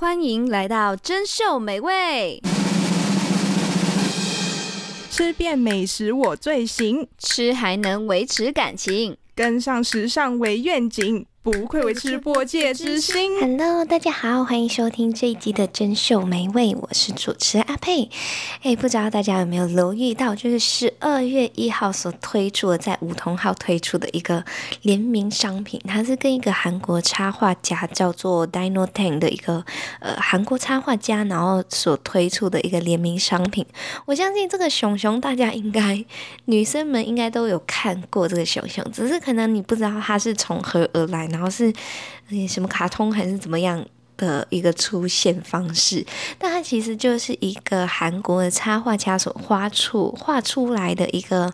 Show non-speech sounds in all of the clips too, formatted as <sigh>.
欢迎来到珍秀美味，吃遍美食我最行，吃还能维持感情，跟上时尚为愿景。不愧为吃播界之星。Hello，大家好，欢迎收听这一集的珍秀美味，我是主持人阿佩。哎，不知道大家有没有留意到，就是十二月一号所推出的，在梧桐号推出的一个联名商品，它是跟一个韩国插画家叫做 Dino Tang 的一个呃韩国插画家，然后所推出的一个联名商品。我相信这个熊熊，大家应该女生们应该都有看过这个熊熊，只是可能你不知道它是从何而来呢？然后是，什么卡通还是怎么样的一个出现方式？但它其实就是一个韩国的插画家所画出画出来的一个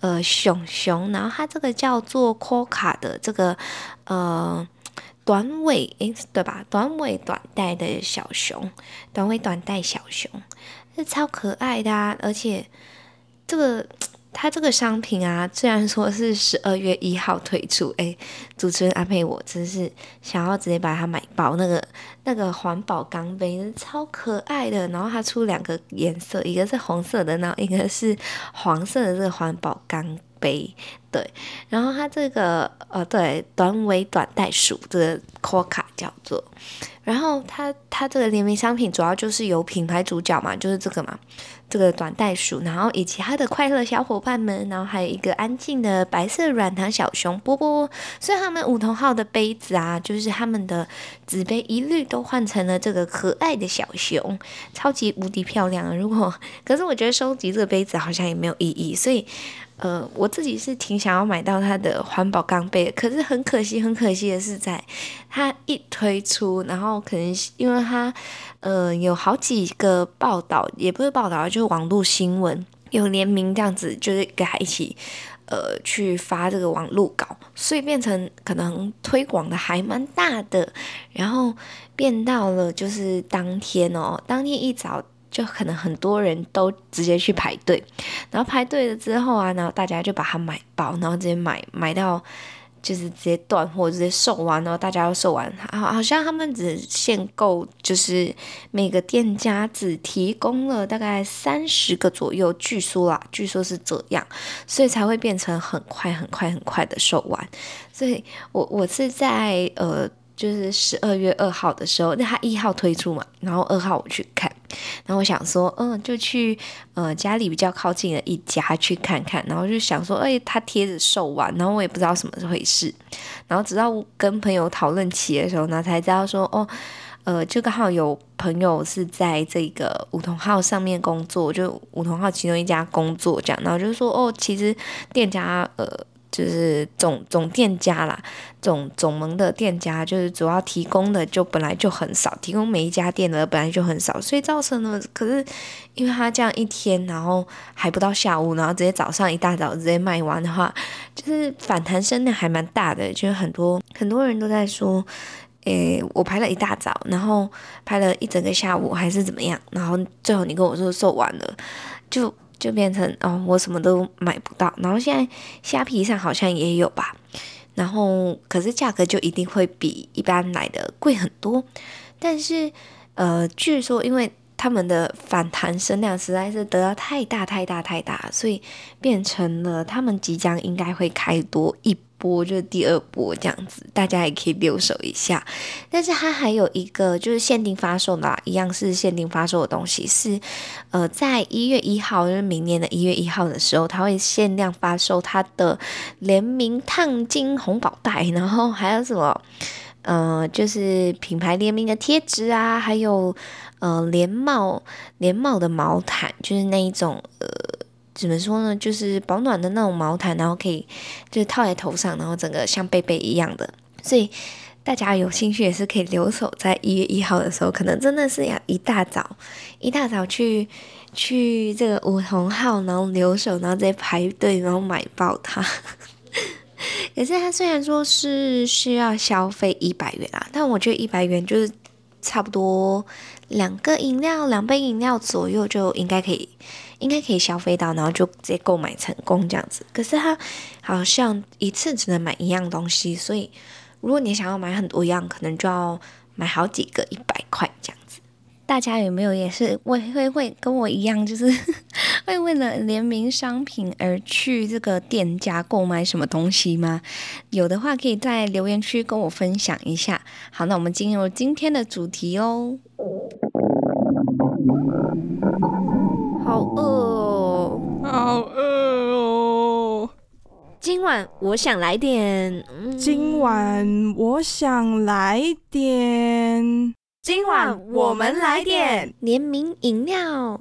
呃熊熊，然后它这个叫做 Koka 的这个呃短尾诶，对吧？短尾短带的小熊，短尾短带小熊是超可爱的啊，而且这个。它这个商品啊，虽然说是十二月一号推出，哎，主持人安排我真是想要直接把它买包。那个那个环保钢杯超可爱的，然后它出两个颜色，一个是红色的，然后一个是黄色的这个环保钢杯，对。然后它这个呃，对，短尾短袋鼠这个 Koka 叫做，然后它它这个联名商品主要就是有品牌主角嘛，就是这个嘛。这个短袋鼠，然后以及它的快乐小伙伴们，然后还有一个安静的白色软糖小熊波波。所以他们梧桐号的杯子啊，就是他们的纸杯一律都换成了这个可爱的小熊，超级无敌漂亮。如果可是我觉得收集这个杯子好像也没有意义，所以。呃，我自己是挺想要买到它的环保钢杯，可是很可惜，很可惜的是，在它一推出，然后可能因为它呃有好几个报道，也不是报道，就是网络新闻有联名这样子，就是跟它一起呃去发这个网络稿，所以变成可能推广的还蛮大的，然后变到了就是当天哦，当天一早。就可能很多人都直接去排队，然后排队了之后啊，然后大家就把它买爆，然后直接买买到就是直接断货，直接售完，然后大家要售完，好，好像他们只限购，就是每个店家只提供了大概三十个左右，据说啦，据说是这样，所以才会变成很快很快很快的售完。所以我我是在呃。就是十二月二号的时候，那他一号推出嘛，然后二号我去看，然后我想说，嗯，就去呃家里比较靠近的一家去看看，然后就想说，哎，他贴着售完，然后我也不知道什么回事，然后直到跟朋友讨论起的时候，然后才知道说，哦，呃，就刚好有朋友是在这个梧桐号上面工作，就梧桐号其中一家工作这样，然后就说，哦，其实店家呃。就是总总店家啦，总总盟的店家，就是主要提供的就本来就很少，提供每一家店的本来就很少，所以造成了，可是因为他这样一天，然后还不到下午，然后直接早上一大早直接卖完的话，就是反弹声量还蛮大的，就是很多很多人都在说，诶，我排了一大早，然后排了一整个下午还是怎么样，然后最后你跟我说售完了，就。就变成哦，我什么都买不到。然后现在虾皮上好像也有吧，然后可是价格就一定会比一般买的贵很多。但是呃，据说因为他们的反弹声量实在是得到太大太大太大，所以变成了他们即将应该会开多一。波就是第二波这样子，大家也可以留守一下。但是它还有一个就是限定发售的，一样是限定发售的东西，是呃，在一月一号，就是明年的一月一号的时候，它会限量发售它的联名烫金红宝袋，然后还有什么呃，就是品牌联名的贴纸啊，还有呃连帽连帽的毛毯，就是那一种呃。怎么说呢？就是保暖的那种毛毯，然后可以就是套在头上，然后整个像贝贝一样的。所以大家有兴趣也是可以留守在一月一号的时候，可能真的是要一大早一大早去 <laughs> 去这个梧桐号，然后留守，然后再排队，然后买爆它。可是它虽然说是需要消费一百元啊，但我觉得一百元就是差不多两个饮料、两杯饮料左右就应该可以。应该可以消费到，然后就直接购买成功这样子。可是他好像一次只能买一样东西，所以如果你想要买很多样，可能就要买好几个一百块这样。大家有没有也是会会会跟我一样，就是 <laughs> 会为了联名商品而去这个店家购买什么东西吗？有的话可以在留言区跟我分享一下。好，那我们进入今天的主题哦。好饿哦，好饿哦！今晚我想来点，今晚我想来点。今晚我们来点联名饮料。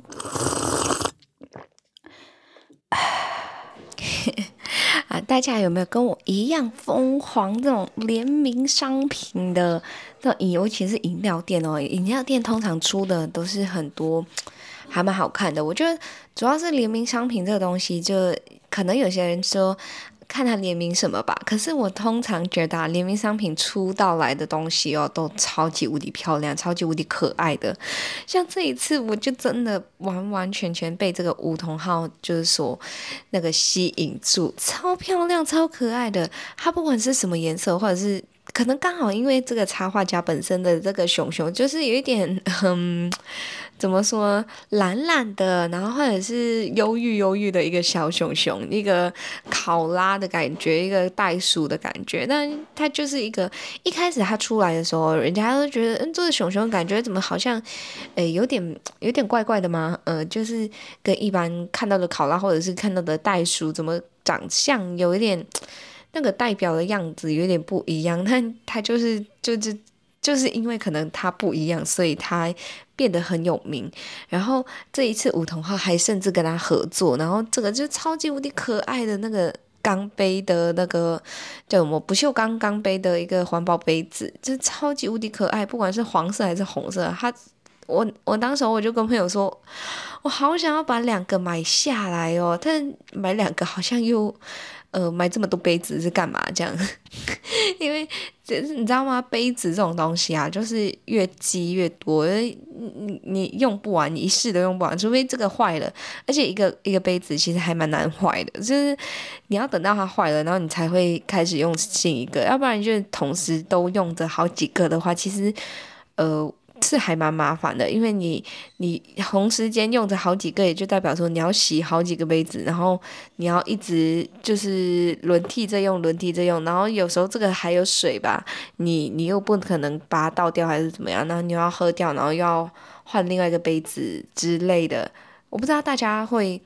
<sighs> 啊，大家有没有跟我一样疯狂这种联名商品的？这种尤其是饮料店哦，饮料店通常出的都是很多，<tsk> 还蛮好看的。我觉得主要是联名商品这个东西，就可能有些人说。看他联名什么吧，可是我通常觉得，联名商品出到来的东西哦，都超级无敌漂亮，超级无敌可爱的。像这一次，我就真的完完全全被这个梧桐号就是说那个吸引住，超漂亮，超可爱的。它不管是什么颜色，或者是。可能刚好因为这个插画家本身的这个熊熊就是有一点，嗯，怎么说，懒懒的，然后或者是忧郁忧郁的一个小熊熊，一个考拉的感觉，一个袋鼠的感觉。但它就是一个一开始它出来的时候，人家都觉得，嗯，这个熊熊感觉怎么好像，诶，有点有点怪怪的吗？呃，就是跟一般看到的考拉或者是看到的袋鼠怎么长相有一点。那个代表的样子有点不一样，但他就是就是就是因为可能他不一样，所以他变得很有名。然后这一次梧桐号还甚至跟他合作，然后这个就超级无敌可爱的那个钢杯的那个叫什么不锈钢钢杯的一个环保杯子，就超级无敌可爱，不管是黄色还是红色，他我我当时我就跟朋友说，我好想要把两个买下来哦，但买两个好像又。呃，买这么多杯子是干嘛？这样，<laughs> 因为就是你知道吗？杯子这种东西啊，就是越积越多，你你用不完，你一世都用不完，除非这个坏了。而且一个一个杯子其实还蛮难坏的，就是你要等到它坏了，然后你才会开始用新一个，要不然就是同时都用着好几个的话，其实呃。是还蛮麻烦的，因为你你同时间用着好几个，也就代表说你要洗好几个杯子，然后你要一直就是轮替着用，轮替着用，然后有时候这个还有水吧，你你又不可能把它倒掉还是怎么样，然后你又要喝掉，然后又要换另外一个杯子之类的。我不知道大家会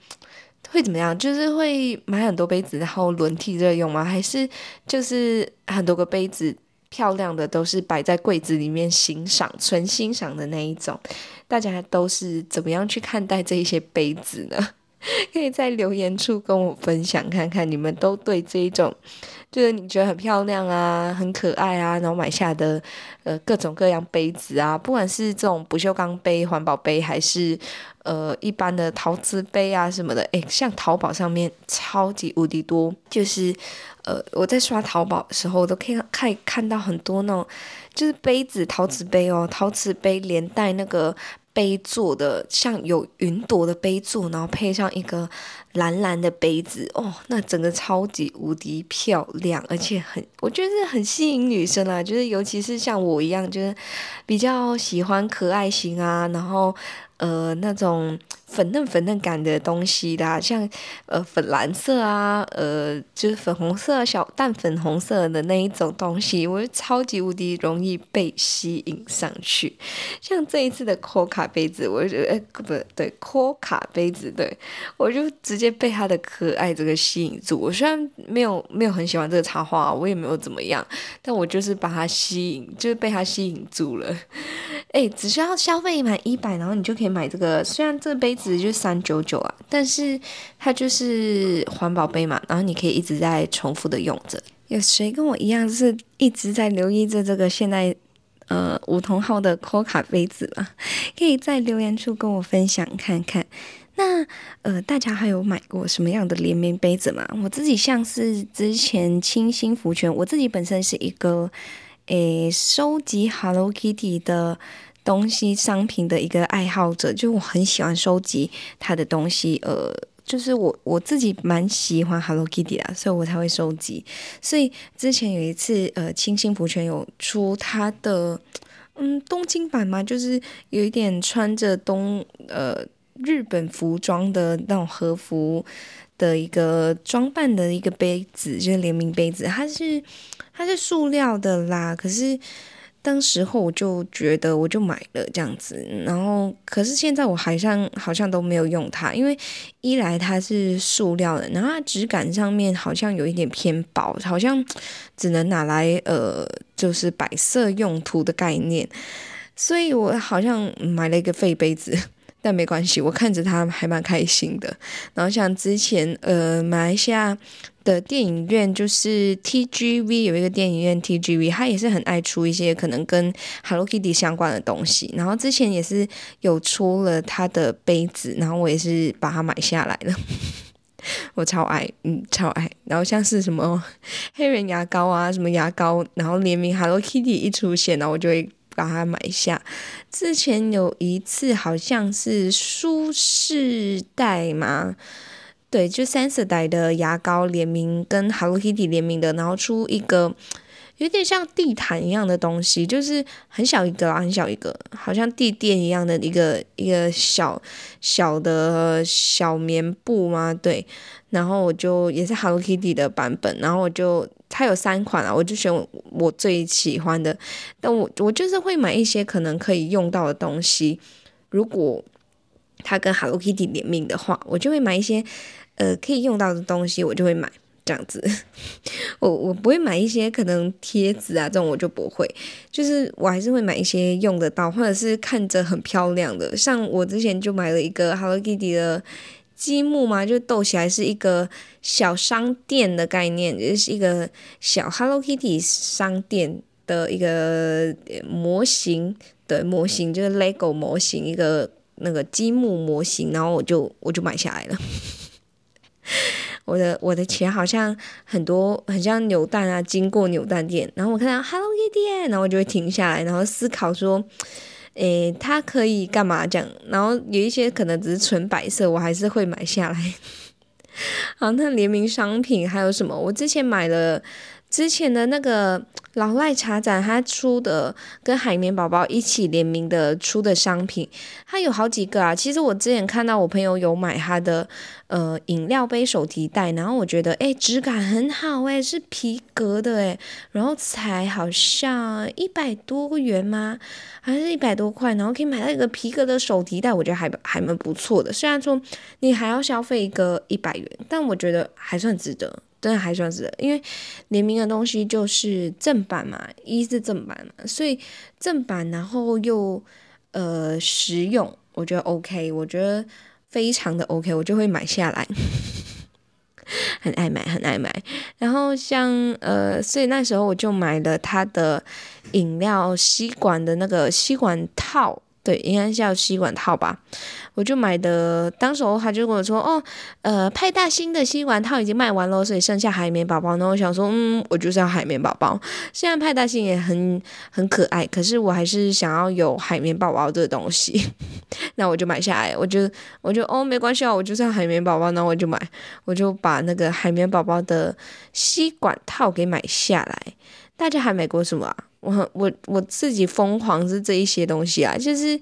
会怎么样，就是会买很多杯子然后轮替着用吗？还是就是很多个杯子？漂亮的都是摆在柜子里面欣赏，纯欣赏的那一种。大家都是怎么样去看待这一些杯子呢？<laughs> 可以在留言处跟我分享看看，你们都对这一种，就是你觉得很漂亮啊、很可爱啊，然后买下的呃各种各样杯子啊，不管是这种不锈钢杯、环保杯，还是呃一般的陶瓷杯啊什么的，诶，像淘宝上面超级无敌多，就是呃我在刷淘宝的时候，我都可以看看到很多那种，就是杯子、陶瓷杯哦，陶瓷杯连带那个。杯座的像有云朵的杯座，然后配上一个蓝蓝的杯子，哦，那整个超级无敌漂亮，而且很，我觉得是很吸引女生啊，就是尤其是像我一样，就是比较喜欢可爱型啊，然后呃那种。粉嫩粉嫩感的东西啦，像呃粉蓝色啊，呃就是粉红色小淡粉红色的那一种东西，我就超级无敌容易被吸引上去。像这一次的科卡杯子，我就觉得哎不对，科卡杯子对，我就直接被它的可爱这个吸引住。我虽然没有没有很喜欢这个插画，我也没有怎么样，但我就是把它吸引，就是被它吸引住了。哎，只需要消费满一百，然后你就可以买这个。虽然这杯子就三九九啊，但是它就是环保杯嘛，然后你可以一直在重复的用着。有谁跟我一样是一直在留意着这个现在呃梧桐号的 COCA 杯子吗？可以在留言处跟我分享看看。那呃，大家还有买过什么样的联名杯子吗？我自己像是之前清新福泉，我自己本身是一个。诶，收集 Hello Kitty 的东西商品的一个爱好者，就我很喜欢收集他的东西，呃，就是我我自己蛮喜欢 Hello Kitty 的，所以我才会收集。所以之前有一次，呃，清新福泉有出他的。嗯东京版嘛，就是有一点穿着东呃日本服装的那种和服的一个装扮的一个杯子，就是联名杯子，它是它是塑料的啦，可是。当时候我就觉得我就买了这样子，然后可是现在我好像好像都没有用它，因为一来它是塑料的，然后它质感上面好像有一点偏薄，好像只能拿来呃就是摆设用途的概念，所以我好像买了一个废杯子。<laughs> 但没关系，我看着它还蛮开心的。然后像之前呃马来西亚的电影院，就是 TGV 有一个电影院 TGV，他也是很爱出一些可能跟 Hello Kitty 相关的东西。然后之前也是有出了他的杯子，然后我也是把它买下来了。<laughs> 我超爱，嗯，超爱。然后像是什么 <laughs> 黑人牙膏啊，什么牙膏，然后联名 Hello Kitty 一出现，然后我就会。把它买下。之前有一次好像是舒适袋嘛，对，就三色袋的牙膏联名跟 Hello Kitty 联名的，然后出一个有点像地毯一样的东西，就是很小一个啊，很小一个，好像地垫一样的一个一个小小的小棉布嘛，对。然后我就也是 Hello Kitty 的版本，然后我就。它有三款啊，我就选我最喜欢的。但我我就是会买一些可能可以用到的东西。如果它跟 Hello Kitty 联名的话，我就会买一些呃可以用到的东西，我就会买这样子。<laughs> 我我不会买一些可能贴纸啊这种，我就不会。就是我还是会买一些用得到，或者是看着很漂亮的。像我之前就买了一个 Hello Kitty 的。积木嘛，就逗起来是一个小商店的概念，就是一个小 Hello Kitty 商店的一个模型的模型，就是 Lego 模型，一个那个积木模型，然后我就我就买下来了。我的我的钱好像很多，很像扭蛋啊，经过扭蛋店，然后我看到 Hello Kitty，然后我就会停下来，然后思考说。诶，它可以干嘛这样？然后有一些可能只是纯白色，我还是会买下来。<laughs> 好，那联名商品还有什么？我之前买了之前的那个。老赖茶展，他出的跟海绵宝宝一起联名的出的商品，它有好几个啊。其实我之前看到我朋友有买他的呃饮料杯手提袋，然后我觉得诶质感很好诶，是皮革的诶，然后才好像一百多元吗？还是一百多块，然后可以买到一个皮革的手提袋，我觉得还还蛮不错的。虽然说你还要消费一个一百元，但我觉得还算值得。真的还算是，因为联名的东西就是正版嘛，一是正版嘛，所以正版然后又呃实用，我觉得 OK，我觉得非常的 OK，我就会买下来，<laughs> 很爱买，很爱买。然后像呃，所以那时候我就买了它的饮料吸管的那个吸管套。对，应该是叫吸管套吧，我就买的。当时他就跟我说：“哦，呃，派大星的吸管套已经卖完了，所以剩下海绵宝宝。”然后我想说：“嗯，我就是要海绵宝宝。虽然派大星也很很可爱，可是我还是想要有海绵宝宝这东西。<laughs> 那我就买下来，我就我就哦，没关系啊，我就是要海绵宝宝，那我就买，我就把那个海绵宝宝的吸管套给买下来。大家还买过什么啊？我我我自己疯狂是这一些东西啊，就是，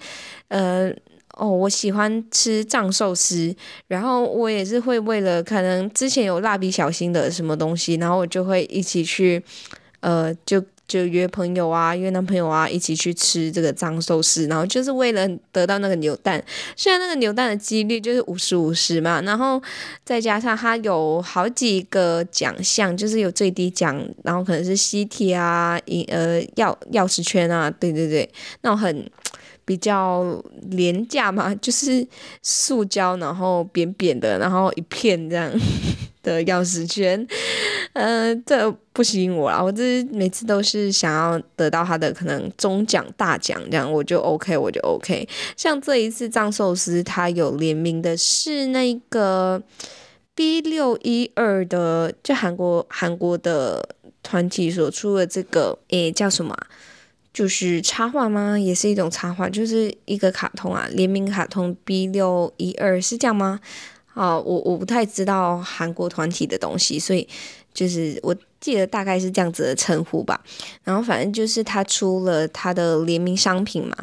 呃，哦，我喜欢吃藏寿司，然后我也是会为了可能之前有蜡笔小新的什么东西，然后我就会一起去，呃，就。就约朋友啊，约男朋友啊，一起去吃这个藏寿司，然后就是为了得到那个扭蛋。虽然那个扭蛋的几率就是五十五十嘛，然后再加上它有好几个奖项，就是有最低奖，然后可能是 CT 啊，一呃钥钥匙圈啊，对对对，那种很比较廉价嘛，就是塑胶，然后扁扁的，然后一片这样。的钥匙圈，呃，这不吸引我啦。我这每次都是想要得到他的可能中奖大奖，这样我就 OK，我就 OK。像这一次藏寿司，他有联名的是那个 B 六一二的，就韩国韩国的团体所出的这个，诶，叫什么？就是插画吗？也是一种插画，就是一个卡通啊，联名卡通 B 六一二是这样吗？啊，我我不太知道韩国团体的东西，所以就是我记得大概是这样子的称呼吧。然后反正就是他出了他的联名商品嘛。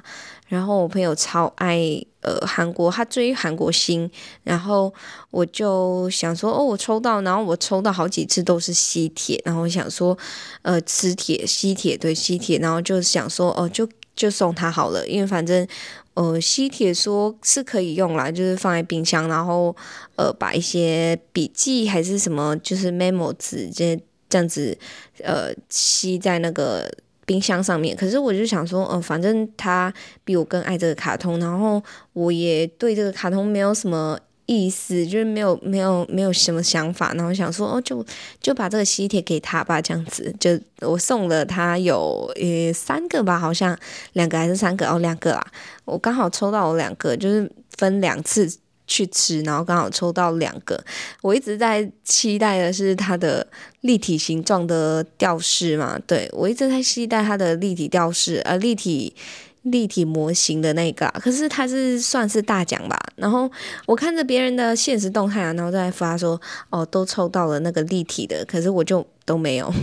然后我朋友超爱呃韩国，他追韩国星，然后我就想说哦，我抽到，然后我抽到好几次都是吸铁，然后我想说呃磁铁吸铁对吸铁，然后就想说哦就就送他好了，因为反正呃吸铁说是可以用啦，就是放在冰箱，然后呃把一些笔记还是什么就是 memo 纸这这样子呃吸在那个。冰箱上面，可是我就想说，嗯、呃，反正他比我更爱这个卡通，然后我也对这个卡通没有什么意思，就是没有没有没有什么想法，然后想说，哦，就就把这个吸铁给他吧，这样子，就我送了他有呃三个吧，好像两个还是三个哦，两个啦，我刚好抽到我两个，就是分两次。去吃，然后刚好抽到两个。我一直在期待的是它的立体形状的吊饰嘛，对，我一直在期待它的立体吊饰，呃，立体立体模型的那个。可是它是算是大奖吧。然后我看着别人的现实动态啊，然后再发说，哦，都抽到了那个立体的，可是我就都没有。<laughs>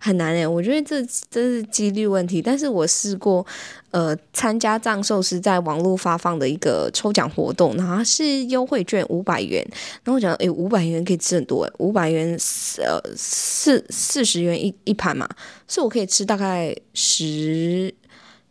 很难诶，我觉得这这是几率问题。但是我试过，呃，参加藏寿司在网络发放的一个抽奖活动，然后是优惠券五百元。然后我讲，诶，五百元可以吃很多诶，五百元呃四四十元一一盘嘛，是我可以吃大概十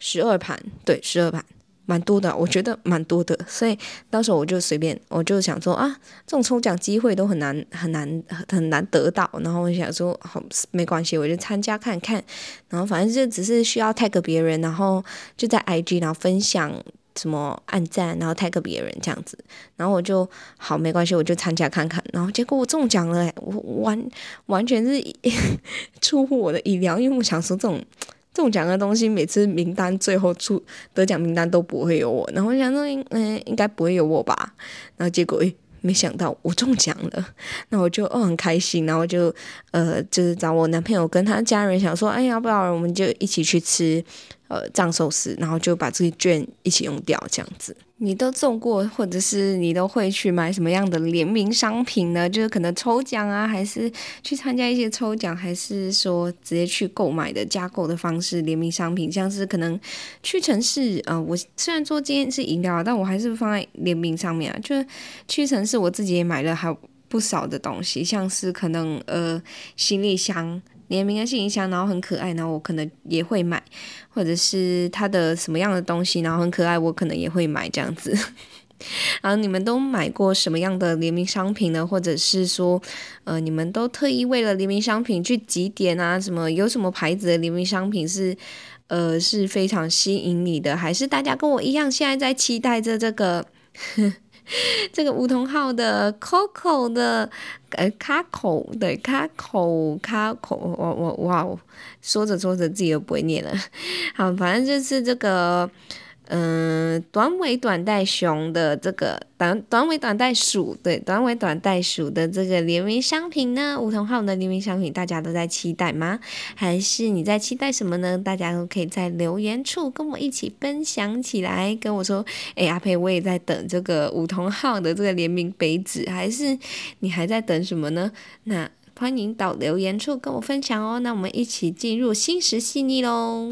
十二盘，对，十二盘。蛮多的，我觉得蛮多的，所以到时候我就随便，我就想说啊，这种抽奖机会都很难很难很难得到，然后我想说好没关系，我就参加看看，然后反正就只是需要 tag 别人，然后就在 IG 然后分享什么按赞，然后 tag 别人这样子，然后我就好没关系，我就参加看看，然后结果我中奖了，我完完全是 <laughs> 出乎我的意料，因为我想说这种。中奖的东西，每次名单最后出得奖名单都不会有我，然后我想说，嗯，应该不会有我吧？然后结果，诶，没想到我中奖了，那我就哦很开心，然后就呃，就是找我男朋友跟他家人想说，哎，要不要我们就一起去吃呃藏寿司，然后就把这个券一起用掉，这样子。你都中过，或者是你都会去买什么样的联名商品呢？就是可能抽奖啊，还是去参加一些抽奖，还是说直接去购买的加购的方式联名商品，像是可能屈臣氏啊、呃，我虽然说今天是饮料，但我还是放在联名上面啊。就是屈臣氏我自己也买了还有不少的东西，像是可能呃行李箱。联名的行李箱，然后很可爱，然后我可能也会买，或者是它的什么样的东西，然后很可爱，我可能也会买这样子。<laughs> 然后你们都买过什么样的联名商品呢？或者是说，呃，你们都特意为了联名商品去集点啊？什么有什么牌子的联名商品是，呃，是非常吸引你的？还是大家跟我一样，现在在期待着这个？这个梧桐号的 Coco 的呃卡口对卡口卡口，我我哇，说着说着自己又不会念了。<laughs> 好，反正就是这个。嗯，短尾短袋熊的这个短短尾短袋鼠，对，短尾短袋鼠的这个联名商品呢，梧桐号的联名商品，大家都在期待吗？还是你在期待什么呢？大家都可以在留言处跟我一起分享起来，跟我说，哎，阿佩，我也在等这个梧桐号的这个联名杯子，还是你还在等什么呢？那欢迎到留言处跟我分享哦。那我们一起进入心食细腻喽。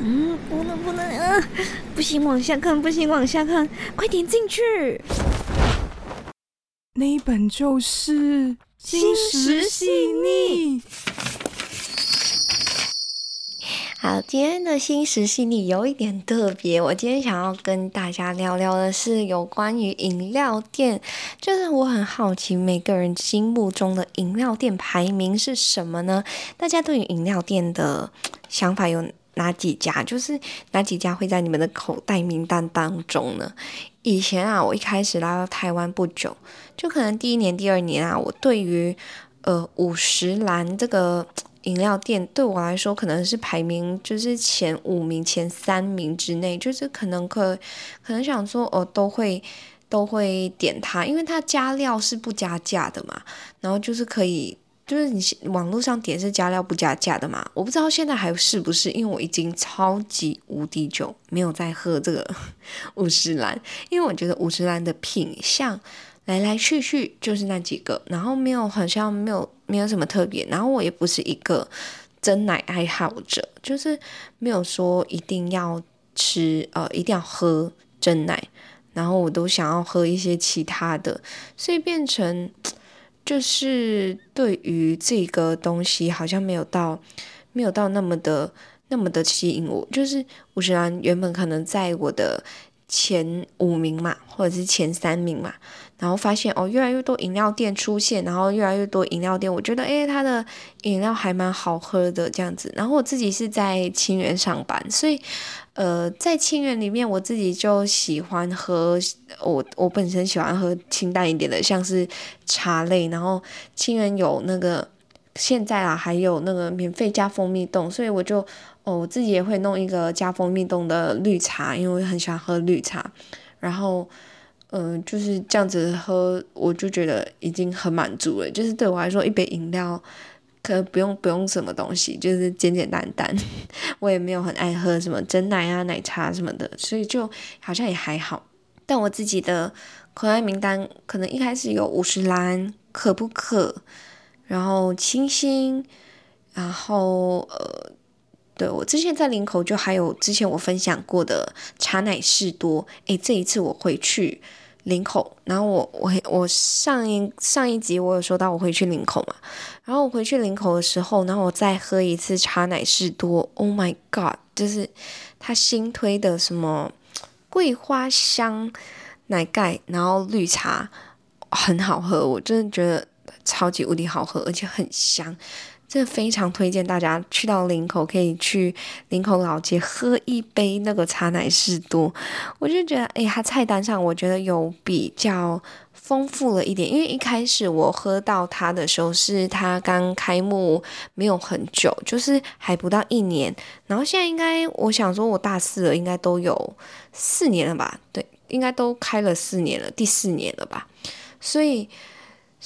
嗯，不能不能，嗯，不行，往下看，不行，往下看，快点进去。那一本就是《心石细腻》。好，今天的心食细腻有一点特别。我今天想要跟大家聊聊的是有关于饮料店，就是我很好奇每个人心目中的饮料店排名是什么呢？大家对于饮料店的想法有哪几家？就是哪几家会在你们的口袋名单当中呢？以前啊，我一开始来到台湾不久，就可能第一年、第二年啊，我对于呃五十岚这个 <tsk> 饮料店，对我来说可能是排名就是前五名、前三名之内，就是可能可可能想说哦，都会都会点它，因为它加料是不加价的嘛，然后就是可以。就是你网络上点是加料不加价的嘛？我不知道现在还是不是，因为我已经超级无敌久没有再喝这个 <laughs> 五十岚，因为我觉得五十岚的品相来来去去就是那几个，然后没有好像没有没有什么特别，然后我也不是一个真奶爱好者，就是没有说一定要吃呃一定要喝真奶，然后我都想要喝一些其他的，所以变成。就是对于这个东西，好像没有到，没有到那么的那么的吸引我。就是五十岚原本可能在我的前五名嘛，或者是前三名嘛。然后发现哦，越来越多饮料店出现，然后越来越多饮料店，我觉得诶，它的饮料还蛮好喝的这样子。然后我自己是在清源上班，所以呃，在清源里面，我自己就喜欢喝我我本身喜欢喝清淡一点的，像是茶类。然后清源有那个现在啊，还有那个免费加蜂蜜冻，所以我就哦，我自己也会弄一个加蜂蜜冻的绿茶，因为我很喜欢喝绿茶，然后。嗯、就是这样子喝，我就觉得已经很满足了。就是对我来说，一杯饮料可不用不用什么东西，就是简简单单。<laughs> 我也没有很爱喝什么珍奶啊、奶茶什么的，所以就好像也还好。但我自己的口袋名单可能一开始有五十岚、可不可，然后清新，然后呃，对，我之前在林口就还有之前我分享过的茶奶士多。诶，这一次我回去。领口，然后我我我上一上一集我有说到我回去领口嘛，然后我回去领口的时候，然后我再喝一次茶奶士多，Oh my God，就是他新推的什么桂花香奶盖，然后绿茶很好喝，我真的觉得超级无敌好喝，而且很香。真的非常推荐大家去到林口，可以去林口老街喝一杯那个茶奶士多。我就觉得，哎，它菜单上我觉得有比较丰富了一点。因为一开始我喝到它的时候是它刚开幕没有很久，就是还不到一年。然后现在应该，我想说我大四了，应该都有四年了吧？对，应该都开了四年了，第四年了吧？所以。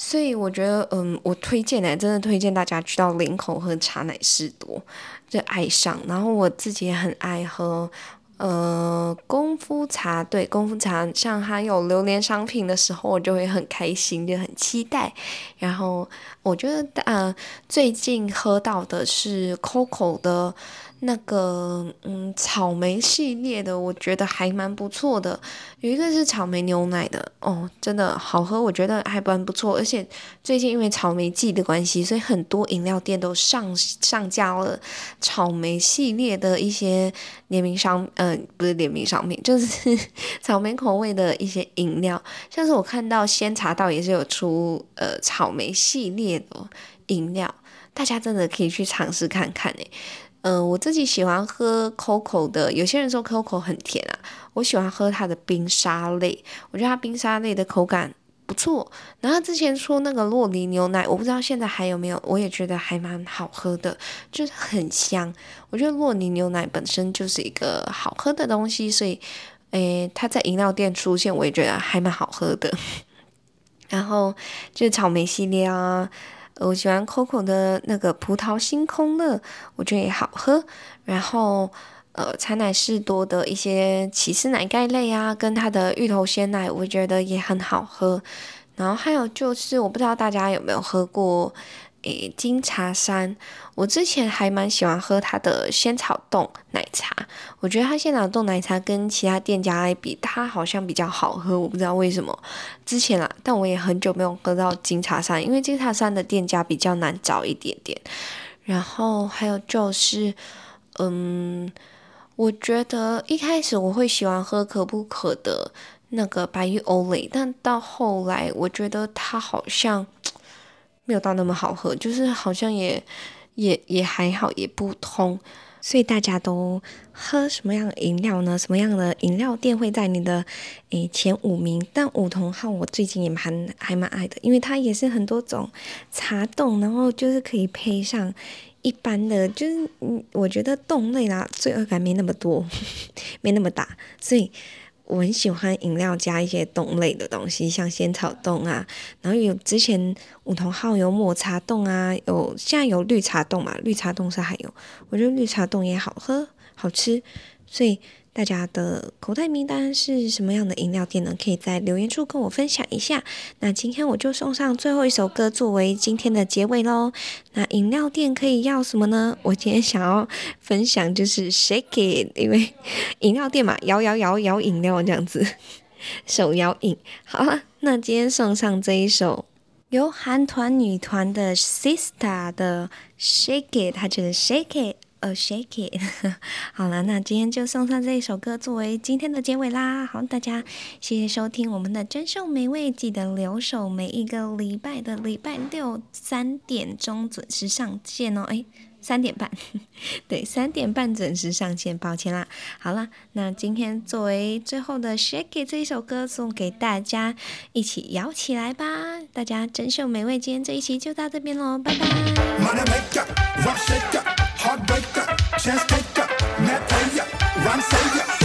所以我觉得，嗯，我推荐呢，真的推荐大家去到林口喝茶奶士多，就爱上。然后我自己也很爱喝，呃，功夫茶，对，功夫茶，像它有榴莲商品的时候，我就会很开心，就很期待。然后我觉得，呃，最近喝到的是 COCO 的。那个嗯，草莓系列的，我觉得还蛮不错的。有一个是草莓牛奶的哦，真的好喝，我觉得还蛮不错。而且最近因为草莓季的关系，所以很多饮料店都上上架了草莓系列的一些联名商，嗯、呃，不是联名商品，就是 <laughs> 草莓口味的一些饮料。像是我看到仙茶道也是有出呃草莓系列的饮料，大家真的可以去尝试看看诶。嗯、我自己喜欢喝 COCO 的。有些人说 COCO 很甜啊，我喜欢喝它的冰沙类。我觉得它冰沙类的口感不错。然后之前说那个洛梨牛奶，我不知道现在还有没有，我也觉得还蛮好喝的，就是很香。我觉得洛梨牛奶本身就是一个好喝的东西，所以，诶，它在饮料店出现，我也觉得还蛮好喝的。<laughs> 然后就是草莓系列啊。我喜欢 COCO 的那个葡萄星空乐，我觉得也好喝。然后，呃，茶奶士多的一些起司奶盖类啊，跟它的芋头鲜奶，我觉得也很好喝。然后还有就是，我不知道大家有没有喝过。诶，金茶山，我之前还蛮喜欢喝它的仙草冻奶茶。我觉得它仙草冻奶茶跟其他店家来比，它好像比较好喝。我不知道为什么。之前啊，但我也很久没有喝到金茶山，因为金茶山的店家比较难找一点点。然后还有就是，嗯，我觉得一开始我会喜欢喝可不可的那个白玉欧蕾，但到后来我觉得它好像。没有到那么好喝，就是好像也也也还好，也不通。所以大家都喝什么样的饮料呢？什么样的饮料店会在你的诶前五名？但五桐号我最近也蛮还蛮爱的，因为它也是很多种茶冻，然后就是可以配上一般的，就是嗯，我觉得冻类啦，罪恶感没那么多，<laughs> 没那么大，所以。我很喜欢饮料加一些冻类的东西，像仙草冻啊，然后有之前梧桐号有抹茶冻啊，有现在有绿茶冻嘛，绿茶冻是还有，我觉得绿茶冻也好喝好吃，所以。大家的口袋名单是什么样的饮料店呢？可以在留言处跟我分享一下。那今天我就送上最后一首歌作为今天的结尾喽。那饮料店可以要什么呢？我今天想要分享就是 Shake It，因为饮料店嘛，摇摇摇摇饮料这样子，<laughs> 手摇饮。好了，那今天送上这一首由韩团女团的 Sistar 的 Shake It，它就是 Shake It。Oh shake it，<laughs> 好了，那今天就送上这一首歌作为今天的结尾啦。好，大家谢谢收听我们的珍秀美味，记得留守每一个礼拜的礼拜六三点钟准时上线哦。诶，三点半，<laughs> 对，三点半准时上线，抱歉啦。好了，那今天作为最后的 shake it 这一首歌送给大家，一起摇起来吧。大家珍秀美味，今天这一期就到这边喽，拜拜。breaker, chance taker, net player, rhyme savior.